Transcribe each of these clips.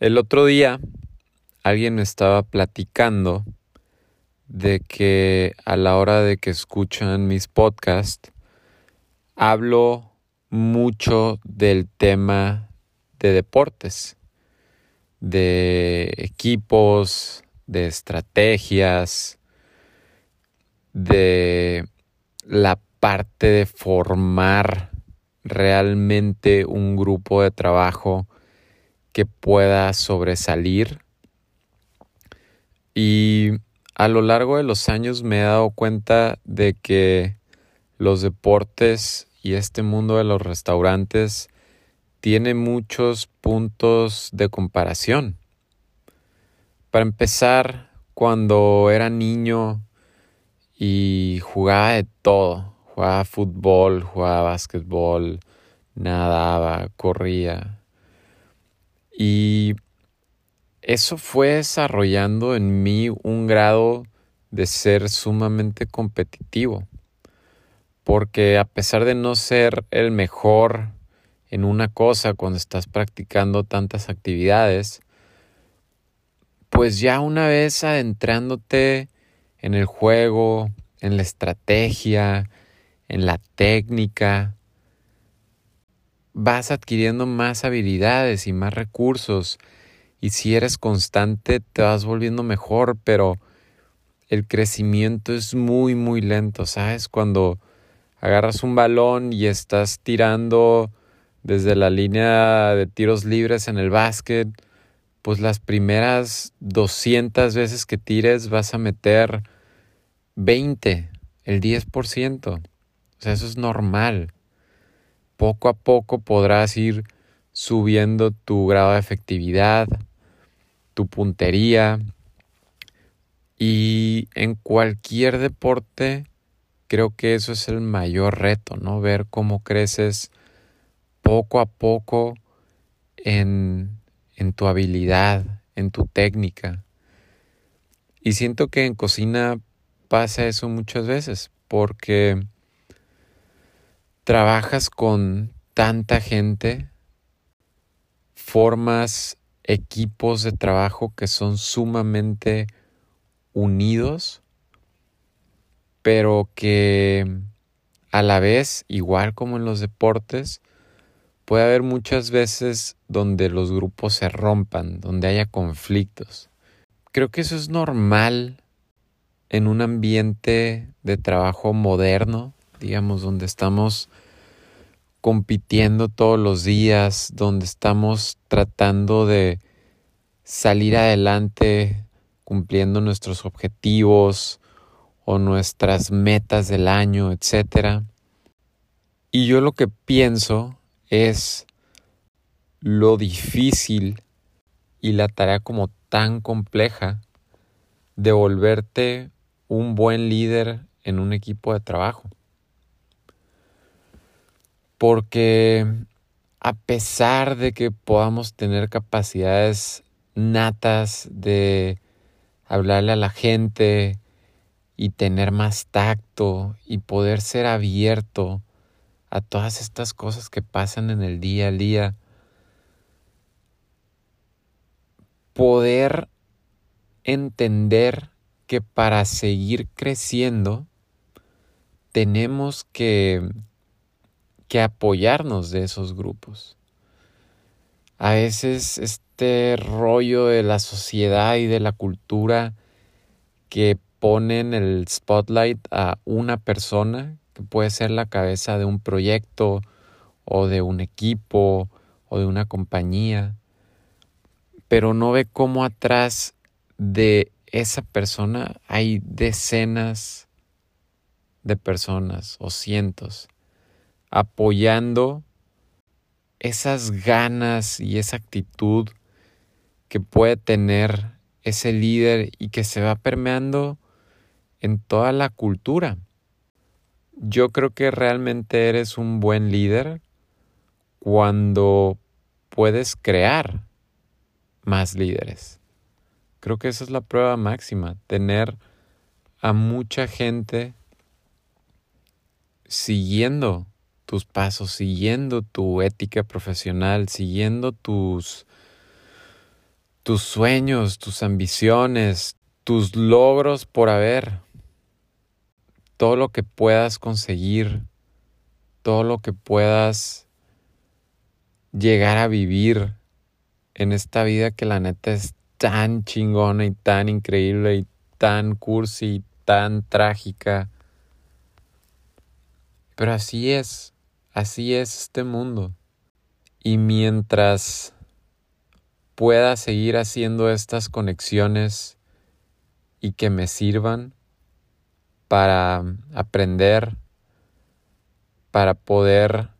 El otro día alguien me estaba platicando de que a la hora de que escuchan mis podcasts hablo mucho del tema de deportes, de equipos, de estrategias, de la parte de formar realmente un grupo de trabajo que pueda sobresalir. Y a lo largo de los años me he dado cuenta de que los deportes y este mundo de los restaurantes tiene muchos puntos de comparación. Para empezar, cuando era niño y jugaba de todo, jugaba fútbol, jugaba básquetbol, nadaba, corría, y eso fue desarrollando en mí un grado de ser sumamente competitivo. Porque a pesar de no ser el mejor en una cosa cuando estás practicando tantas actividades, pues ya una vez adentrándote en el juego, en la estrategia, en la técnica, vas adquiriendo más habilidades y más recursos. Y si eres constante, te vas volviendo mejor, pero el crecimiento es muy, muy lento, ¿sabes? Cuando agarras un balón y estás tirando desde la línea de tiros libres en el básquet, pues las primeras 200 veces que tires vas a meter 20, el 10%. O sea, eso es normal poco a poco podrás ir subiendo tu grado de efectividad, tu puntería. Y en cualquier deporte creo que eso es el mayor reto, ¿no? Ver cómo creces poco a poco en, en tu habilidad, en tu técnica. Y siento que en cocina pasa eso muchas veces, porque trabajas con tanta gente, formas equipos de trabajo que son sumamente unidos, pero que a la vez, igual como en los deportes, puede haber muchas veces donde los grupos se rompan, donde haya conflictos. Creo que eso es normal en un ambiente de trabajo moderno, digamos, donde estamos compitiendo todos los días, donde estamos tratando de salir adelante cumpliendo nuestros objetivos o nuestras metas del año, etc. Y yo lo que pienso es lo difícil y la tarea como tan compleja de volverte un buen líder en un equipo de trabajo porque a pesar de que podamos tener capacidades natas de hablarle a la gente y tener más tacto y poder ser abierto a todas estas cosas que pasan en el día a día, poder entender que para seguir creciendo tenemos que que apoyarnos de esos grupos. A veces este rollo de la sociedad y de la cultura que ponen el spotlight a una persona, que puede ser la cabeza de un proyecto o de un equipo o de una compañía, pero no ve cómo atrás de esa persona hay decenas de personas o cientos apoyando esas ganas y esa actitud que puede tener ese líder y que se va permeando en toda la cultura. Yo creo que realmente eres un buen líder cuando puedes crear más líderes. Creo que esa es la prueba máxima, tener a mucha gente siguiendo tus pasos, siguiendo tu ética profesional, siguiendo tus, tus sueños, tus ambiciones, tus logros por haber, todo lo que puedas conseguir, todo lo que puedas llegar a vivir en esta vida que la neta es tan chingona y tan increíble y tan cursi y tan trágica. Pero así es, así es este mundo. Y mientras pueda seguir haciendo estas conexiones y que me sirvan para aprender, para poder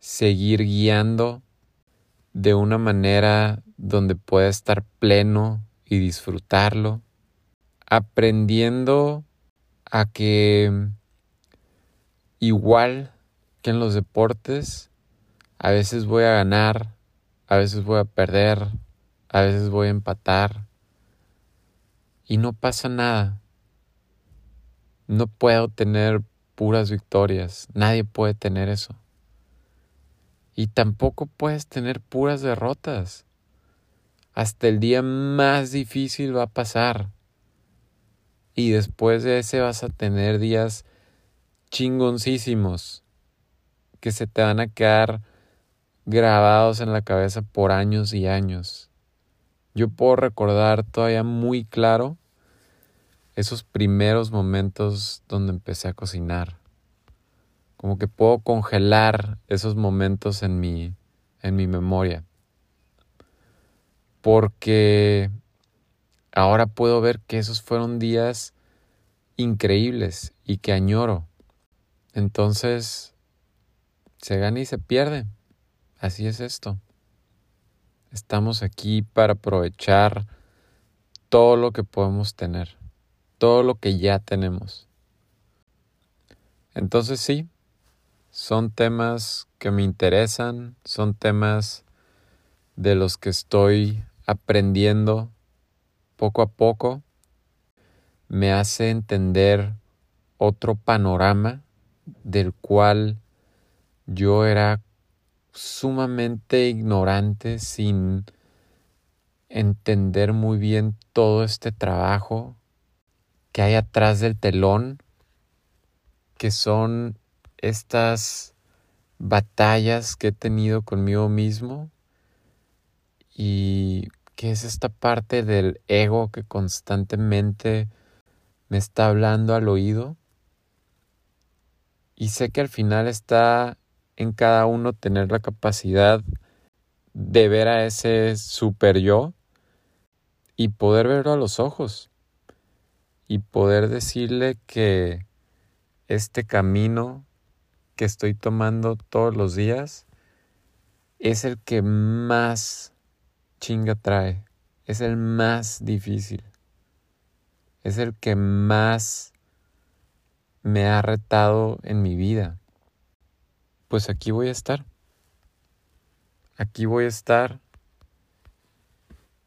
seguir guiando de una manera donde pueda estar pleno y disfrutarlo, aprendiendo a que igual que en los deportes, a veces voy a ganar, a veces voy a perder, a veces voy a empatar y no pasa nada. No puedo tener puras victorias, nadie puede tener eso. Y tampoco puedes tener puras derrotas. Hasta el día más difícil va a pasar. Y después de ese vas a tener días chingoncísimos que se te van a quedar grabados en la cabeza por años y años. Yo puedo recordar todavía muy claro esos primeros momentos donde empecé a cocinar como que puedo congelar esos momentos en mi, en mi memoria. Porque ahora puedo ver que esos fueron días increíbles y que añoro. Entonces, se gana y se pierde. Así es esto. Estamos aquí para aprovechar todo lo que podemos tener, todo lo que ya tenemos. Entonces sí, son temas que me interesan, son temas de los que estoy aprendiendo poco a poco. Me hace entender otro panorama del cual yo era sumamente ignorante sin entender muy bien todo este trabajo que hay atrás del telón, que son estas batallas que he tenido conmigo mismo y que es esta parte del ego que constantemente me está hablando al oído. Y sé que al final está en cada uno tener la capacidad de ver a ese super yo y poder verlo a los ojos y poder decirle que este camino que estoy tomando todos los días es el que más chinga trae, es el más difícil, es el que más me ha retado en mi vida. Pues aquí voy a estar, aquí voy a estar.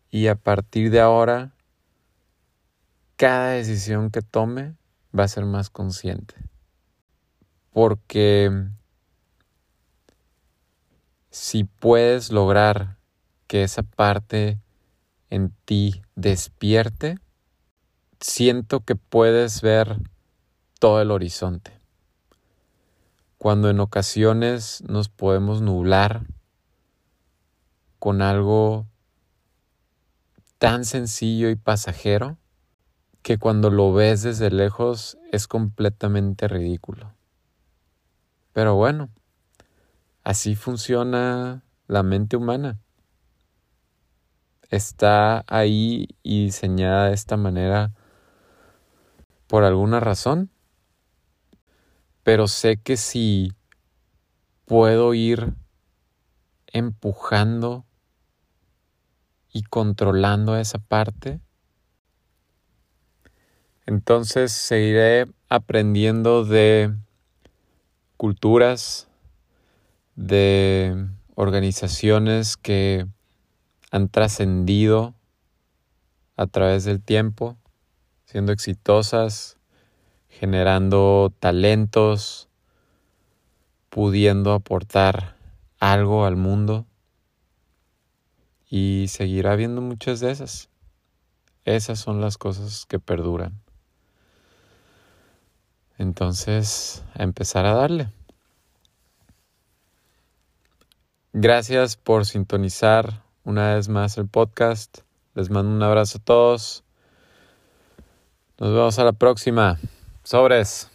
Y a partir de ahora cada decisión que tome va a ser más consciente. Porque si puedes lograr que esa parte en ti despierte, siento que puedes ver todo el horizonte. Cuando en ocasiones nos podemos nublar con algo tan sencillo y pasajero que cuando lo ves desde lejos es completamente ridículo. Pero bueno, así funciona la mente humana. Está ahí y diseñada de esta manera por alguna razón. Pero sé que si puedo ir empujando y controlando esa parte, entonces seguiré aprendiendo de culturas, de organizaciones que han trascendido a través del tiempo, siendo exitosas, generando talentos, pudiendo aportar algo al mundo. Y seguirá habiendo muchas de esas. Esas son las cosas que perduran. Entonces, a empezar a darle. Gracias por sintonizar una vez más el podcast. Les mando un abrazo a todos. Nos vemos a la próxima. Sobres.